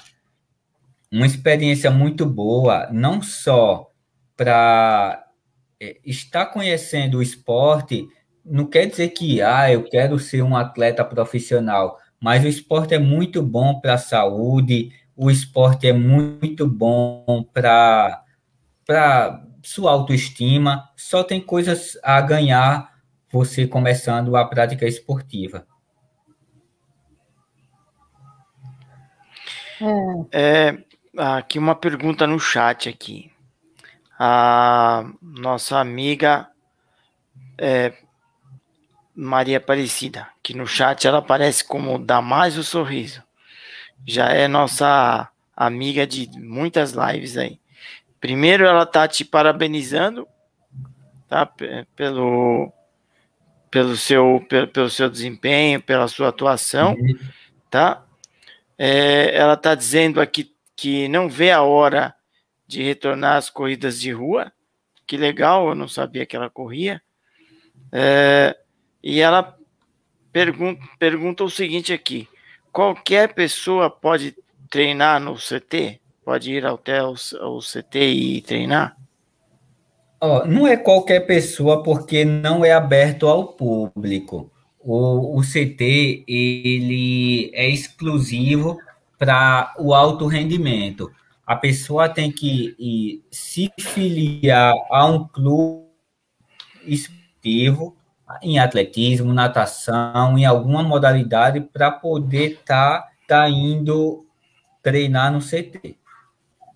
uma experiência muito boa, não só para é, estar conhecendo o esporte, não quer dizer que ah, eu quero ser um atleta profissional, mas o esporte é muito bom para a saúde, o esporte é muito bom para sua autoestima, só tem coisas a ganhar você começando a prática esportiva. É. é, aqui uma pergunta no chat aqui. A nossa amiga é, Maria Aparecida, que no chat ela aparece como dá mais o sorriso. Já é nossa amiga de muitas lives aí. Primeiro ela tá te parabenizando, tá? Pelo pelo seu pelo, pelo seu desempenho, pela sua atuação, uhum. tá? É, ela está dizendo aqui que não vê a hora de retornar às corridas de rua. Que legal, eu não sabia que ela corria. É, e ela pergunta, pergunta o seguinte aqui: qualquer pessoa pode treinar no CT? Pode ir até o, o CT e treinar? Oh, não é qualquer pessoa porque não é aberto ao público. O, o CT ele é exclusivo para o alto rendimento. A pessoa tem que ir, se filiar a um clube esportivo em atletismo, natação, em alguma modalidade para poder estar tá, tá indo treinar no CT.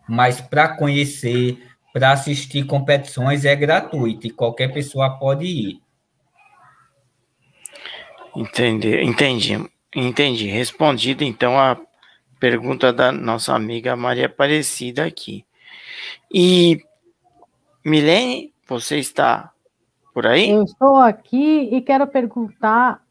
Mas para conhecer, para assistir competições é gratuito e qualquer pessoa pode ir. Entendi, entendi, entendi. Respondido então a pergunta da nossa amiga Maria Aparecida aqui. E Milene, você está por aí? Eu estou aqui e quero perguntar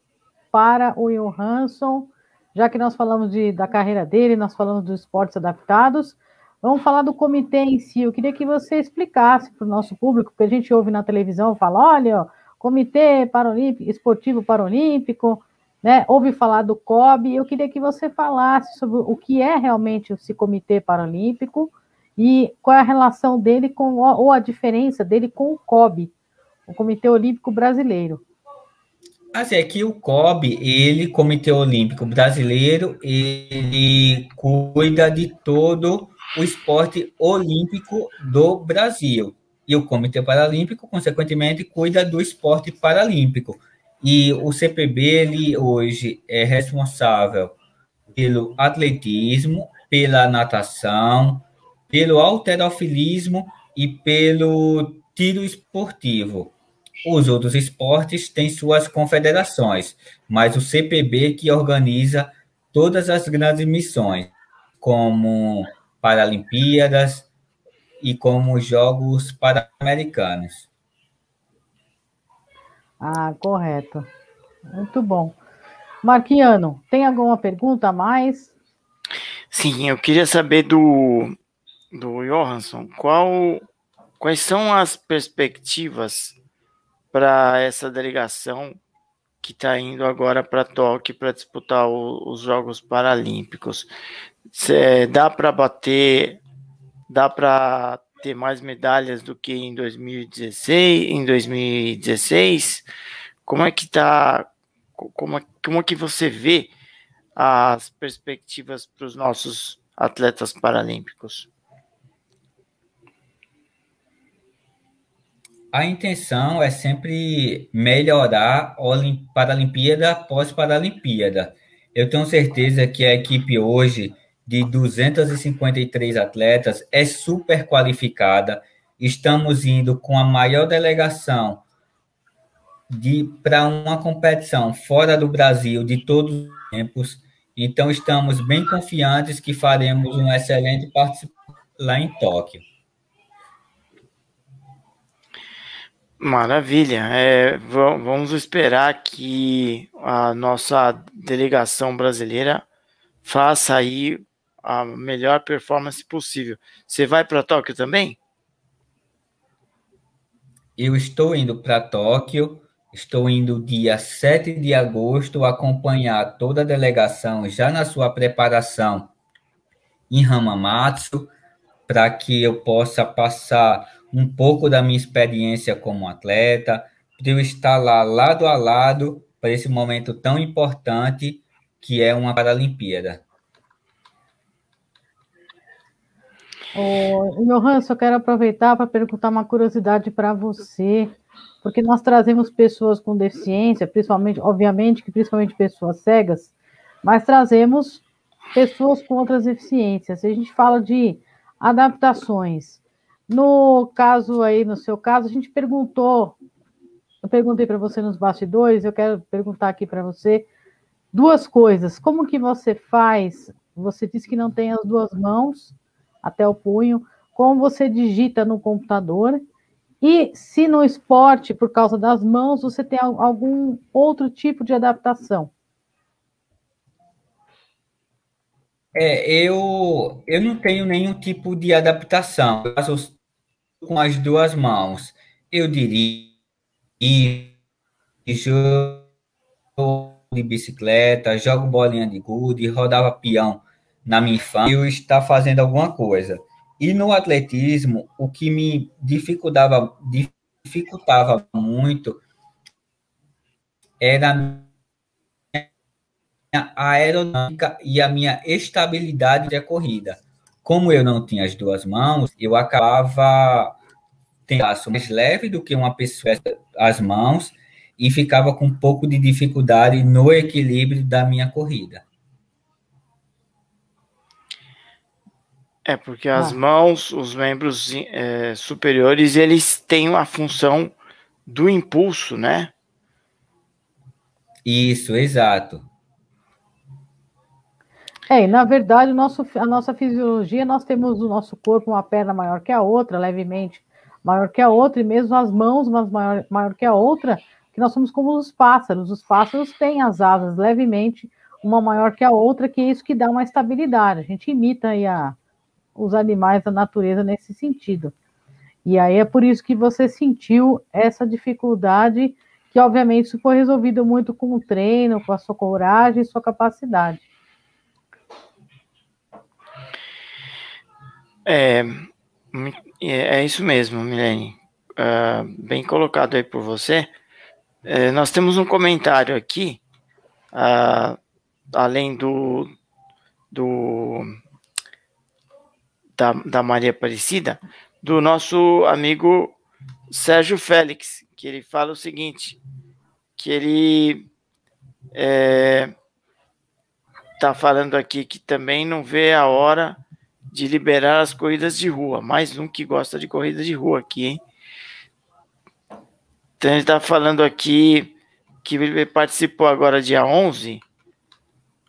para o Johansson, já que nós falamos de, da carreira dele, nós falamos dos esportes adaptados, vamos falar do comitê em si. Eu queria que você explicasse para o nosso público, porque a gente ouve na televisão, fala, olha, Comitê Paralímpico, Esportivo Paralímpico, né? Ouve falar do COB. Eu queria que você falasse sobre o que é realmente esse Comitê Paralímpico e qual é a relação dele com, ou a diferença dele com o COB, o Comitê Olímpico Brasileiro. Assim, é que o COB, ele, Comitê Olímpico Brasileiro, ele cuida de todo o esporte olímpico do Brasil. E o Comitê Paralímpico, consequentemente, cuida do esporte paralímpico. E o CPB, ele hoje é responsável pelo atletismo, pela natação, pelo alterofilismo e pelo tiro esportivo. Os outros esportes têm suas confederações, mas o CPB que organiza todas as grandes missões, como Paralimpíadas e como Jogos Pan-Americanos. Ah, correto. Muito bom. Marquiano, tem alguma pergunta a mais? Sim, eu queria saber do, do Johansson, qual, quais são as perspectivas para essa delegação que está indo agora para Tóquio para disputar o, os Jogos Paralímpicos? Cê, dá para bater, dá para ter mais medalhas do que em 2016, em 2016? Como é que tá? Como, é, como é que você vê as perspectivas para os nossos atletas paralímpicos? A intenção é sempre melhorar a Paralimpíada após Paralimpíada. Eu tenho certeza que a equipe hoje de 253 atletas, é super qualificada. Estamos indo com a maior delegação de para uma competição fora do Brasil de todos os tempos. Então estamos bem confiantes que faremos um excelente participação lá em Tóquio. Maravilha. É, vamos esperar que a nossa delegação brasileira faça aí a melhor performance possível. Você vai para Tóquio também? Eu estou indo para Tóquio, estou indo dia 7 de agosto acompanhar toda a delegação já na sua preparação em Hamamatsu, para que eu possa passar um pouco da minha experiência como atleta, para eu estar lá lado a lado para esse momento tão importante que é uma Paralimpíada. Ô, Johan, só quero aproveitar para perguntar uma curiosidade para você, porque nós trazemos pessoas com deficiência, principalmente, obviamente que principalmente pessoas cegas, mas trazemos pessoas com outras deficiências. A gente fala de adaptações. No caso aí, no seu caso, a gente perguntou, eu perguntei para você nos bastidores, eu quero perguntar aqui para você duas coisas. Como que você faz? Você disse que não tem as duas mãos, até o punho, como você digita no computador, e se no esporte, por causa das mãos, você tem algum outro tipo de adaptação. É, eu, eu não tenho nenhum tipo de adaptação. Eu faço com as duas mãos. Eu diria de bicicleta, jogo bolinha de gude, rodava peão na minha infância, eu está fazendo alguma coisa. E no atletismo, o que me dificultava, dificultava muito era a aerodinâmica e a minha estabilidade de corrida. Como eu não tinha as duas mãos, eu acabava tendo passo mais leve do que uma pessoa as mãos e ficava com um pouco de dificuldade no equilíbrio da minha corrida. É porque as ah. mãos, os membros é, superiores, eles têm a função do impulso, né? Isso, exato. É, e na verdade, nosso, a nossa fisiologia, nós temos o nosso corpo uma perna maior que a outra, levemente maior que a outra, e mesmo as mãos mas maior, maior que a outra, que nós somos como os pássaros. Os pássaros têm as asas levemente, uma maior que a outra, que é isso que dá uma estabilidade. A gente imita aí a, os animais da natureza nesse sentido. E aí é por isso que você sentiu essa dificuldade, que obviamente isso foi resolvido muito com o treino, com a sua coragem e sua capacidade. É, é isso mesmo, Milene. Uh, bem colocado aí por você. É, nós temos um comentário aqui, uh, além do, do da, da Maria Aparecida, do nosso amigo Sérgio Félix, que ele fala o seguinte, que ele é, tá falando aqui que também não vê a hora de liberar as corridas de rua. Mais um que gosta de corrida de rua aqui, hein? Então ele está falando aqui que ele participou agora dia 11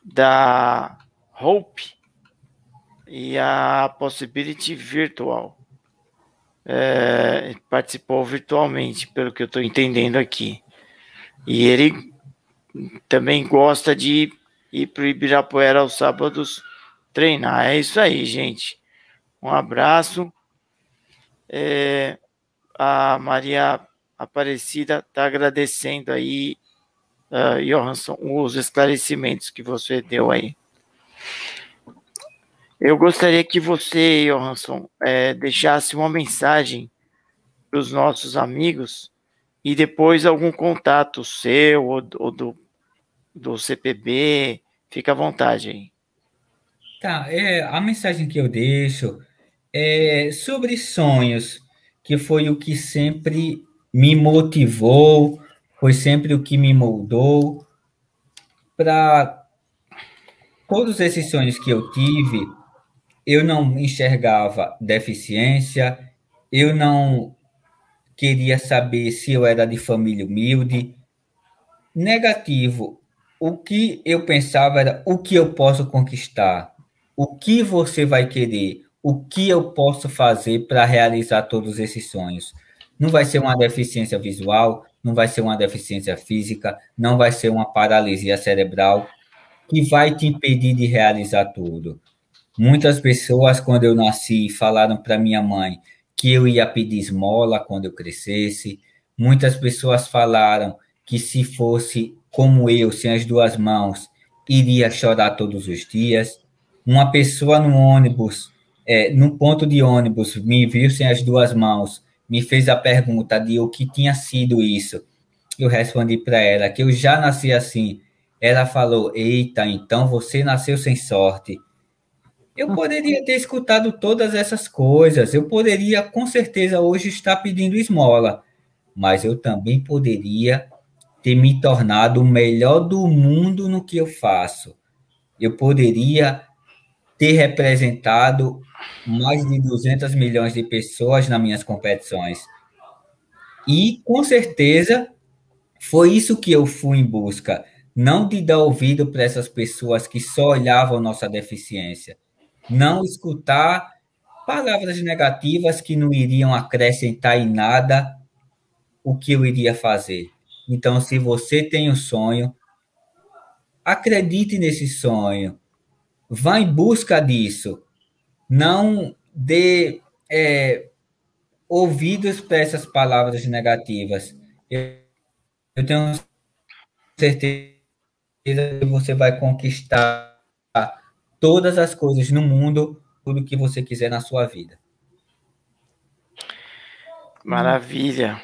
da Hope e a Possibility Virtual. É, participou virtualmente, pelo que eu estou entendendo aqui. E ele também gosta de ir para o Ibirapuera aos sábados treinar. É isso aí, gente. Um abraço. É, a Maria Aparecida está agradecendo aí, uh, Johansson, os esclarecimentos que você deu aí. Eu gostaria que você, Johansson, é, deixasse uma mensagem para os nossos amigos e depois algum contato seu ou, ou do, do CPB. Fica à vontade aí. Tá, é, a mensagem que eu deixo é sobre sonhos, que foi o que sempre me motivou, foi sempre o que me moldou para todos esses sonhos que eu tive, eu não enxergava deficiência, eu não queria saber se eu era de família humilde. Negativo. O que eu pensava era o que eu posso conquistar o que você vai querer, o que eu posso fazer para realizar todos esses sonhos. Não vai ser uma deficiência visual, não vai ser uma deficiência física, não vai ser uma paralisia cerebral que vai te impedir de realizar tudo. Muitas pessoas, quando eu nasci, falaram para minha mãe que eu ia pedir esmola quando eu crescesse. Muitas pessoas falaram que se fosse como eu, sem as duas mãos, iria chorar todos os dias uma pessoa no ônibus, é, no ponto de ônibus, me viu sem as duas mãos, me fez a pergunta de o que tinha sido isso. Eu respondi para ela que eu já nasci assim. Ela falou: Eita, então você nasceu sem sorte. Eu poderia ter escutado todas essas coisas, eu poderia com certeza hoje estar pedindo esmola, mas eu também poderia ter me tornado o melhor do mundo no que eu faço. Eu poderia ter representado mais de 200 milhões de pessoas nas minhas competições. E, com certeza, foi isso que eu fui em busca. Não de dar ouvido para essas pessoas que só olhavam nossa deficiência. Não escutar palavras negativas que não iriam acrescentar em nada o que eu iria fazer. Então, se você tem um sonho, acredite nesse sonho, vá em busca disso. Não dê é, ouvidos para essas palavras negativas. Eu, eu tenho certeza você vai conquistar todas as coisas no mundo, tudo que você quiser na sua vida. Maravilha.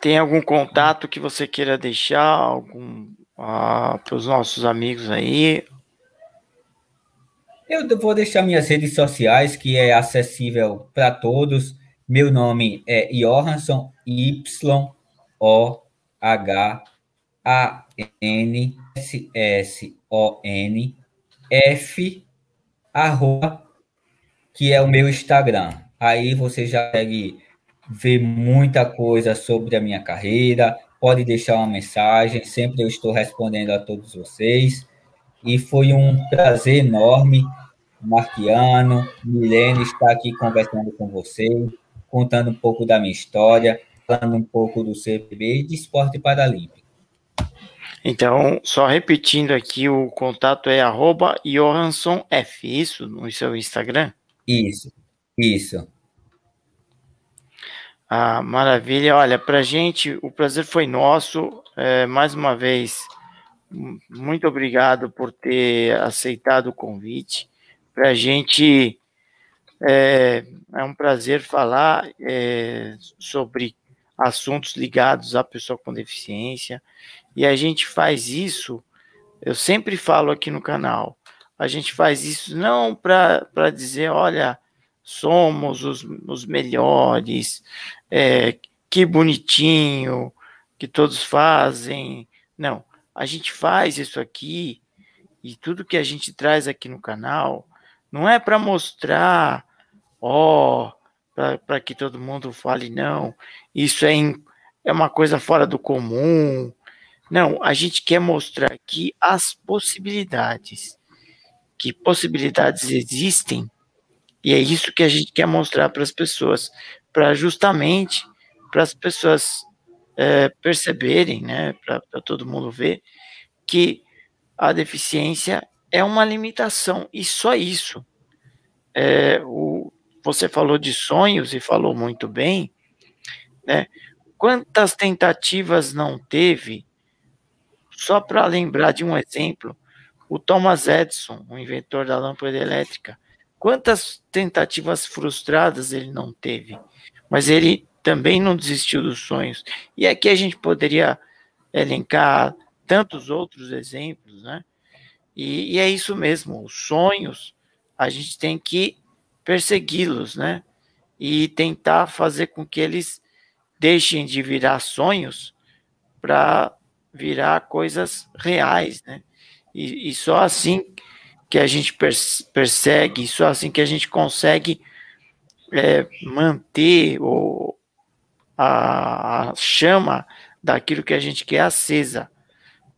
Tem algum contato que você queira deixar algum ah, para os nossos amigos aí? Eu vou deixar minhas redes sociais, que é acessível para todos. Meu nome é Johansson, Y-O-H-A-N-S-S-O-N, F, arroba, que é o meu Instagram. Aí você já consegue ver muita coisa sobre a minha carreira, pode deixar uma mensagem, sempre eu estou respondendo a todos vocês. E foi um prazer enorme, Marquiano, Milene, estar aqui conversando com vocês, contando um pouco da minha história, falando um pouco do CBB e de esporte paralímpico. Então, só repetindo aqui, o contato é arroba Johansson F, isso no seu Instagram? Isso, isso. Ah, maravilha. Olha, para gente, o prazer foi nosso. É, mais uma vez, muito obrigado por ter aceitado o convite. Para a gente é, é, um prazer falar é, sobre assuntos ligados à pessoa com deficiência. E a gente faz isso, eu sempre falo aqui no canal, a gente faz isso não para dizer, olha, somos os, os melhores, é, que bonitinho que todos fazem. Não, a gente faz isso aqui e tudo que a gente traz aqui no canal não é para mostrar, ó, para que todo mundo fale, não, isso é, é uma coisa fora do comum. Não, a gente quer mostrar aqui as possibilidades, que possibilidades existem e é isso que a gente quer mostrar para as pessoas, para justamente para as pessoas é, perceberem, né, para todo mundo ver que a deficiência é uma limitação e só isso. É, o, você falou de sonhos e falou muito bem, né? Quantas tentativas não teve? Só para lembrar de um exemplo, o Thomas Edison, o inventor da lâmpada elétrica, Quantas tentativas frustradas ele não teve? Mas ele também não desistiu dos sonhos. E aqui a gente poderia elencar tantos outros exemplos, né? E, e é isso mesmo, os sonhos, a gente tem que persegui-los, né? E tentar fazer com que eles deixem de virar sonhos para virar coisas reais, né? E, e, só assim que a gente persegue, só assim que a gente consegue é, manter o, a, a chama daquilo que a gente quer acesa.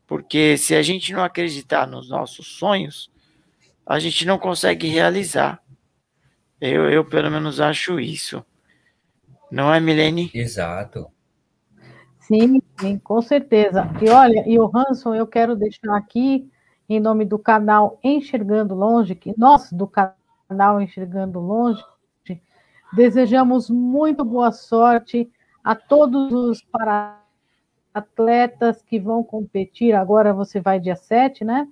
Porque se a gente não acreditar nos nossos sonhos, a gente não consegue realizar. Eu, eu pelo menos acho isso. Não é, Milene? Exato. Sim, sim, com certeza. E olha, e o Hanson, eu quero deixar aqui em nome do canal Enxergando Longe, que nós do canal Enxergando Longe desejamos muito boa sorte a todos os atletas que vão competir. Agora você vai dia 7, né?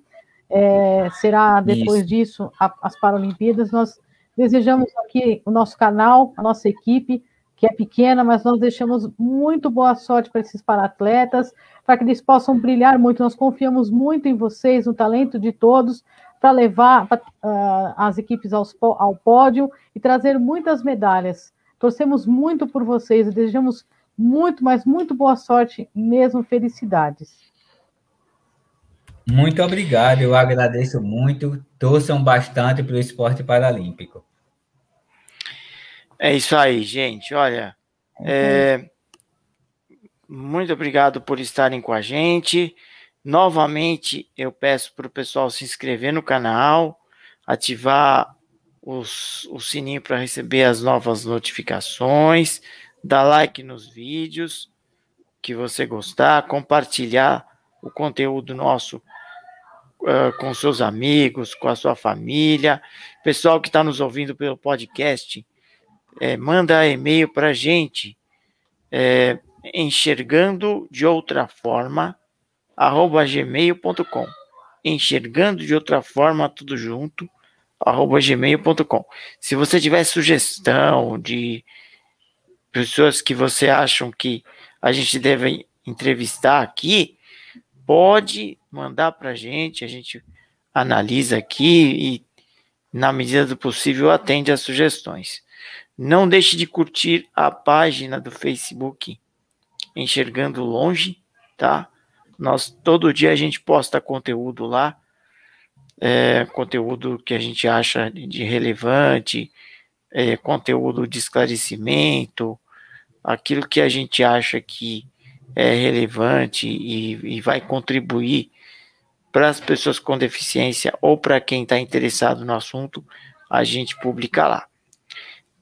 É, será depois Isso. disso a, as Paralimpíadas. Nós desejamos aqui o nosso canal, a nossa equipe, que é pequena, mas nós deixamos muito boa sorte para esses paratletas, para que eles possam brilhar muito. Nós confiamos muito em vocês, no talento de todos, para levar uh, as equipes aos, ao pódio e trazer muitas medalhas. Torcemos muito por vocês e desejamos muito, mas muito boa sorte, mesmo felicidades. Muito obrigado, eu agradeço muito. Torçam bastante para o esporte paralímpico. É isso aí, gente. Olha, é, muito obrigado por estarem com a gente. Novamente, eu peço para o pessoal se inscrever no canal, ativar os, o sininho para receber as novas notificações, dar like nos vídeos que você gostar, compartilhar o conteúdo nosso uh, com seus amigos, com a sua família. Pessoal que está nos ouvindo pelo podcast, é, manda e-mail para a gente. É, enxergando de outra forma, arroba gmail.com. enxergando de outra forma, tudo junto, arroba gmail.com. Se você tiver sugestão de pessoas que você acham que a gente deve entrevistar aqui, pode mandar para a gente, a gente analisa aqui e, na medida do possível, atende às sugestões. Não deixe de curtir a página do Facebook Enxergando Longe, tá? Nós todo dia a gente posta conteúdo lá, é, conteúdo que a gente acha de relevante, é, conteúdo de esclarecimento, aquilo que a gente acha que é relevante e, e vai contribuir para as pessoas com deficiência ou para quem está interessado no assunto, a gente publica lá.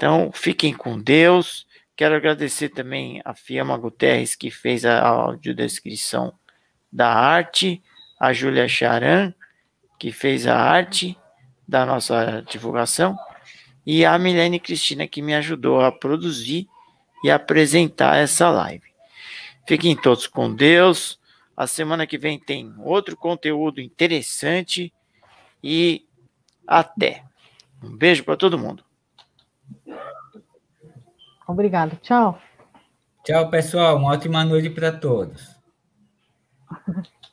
Então, fiquem com Deus. Quero agradecer também a Fiamma Guterres, que fez a audiodescrição da arte, a Júlia Charan, que fez a arte da nossa divulgação, e a Milene Cristina, que me ajudou a produzir e apresentar essa live. Fiquem todos com Deus. A semana que vem tem outro conteúdo interessante e até. Um beijo para todo mundo. Obrigada. Tchau. Tchau, pessoal. Uma ótima noite para todos.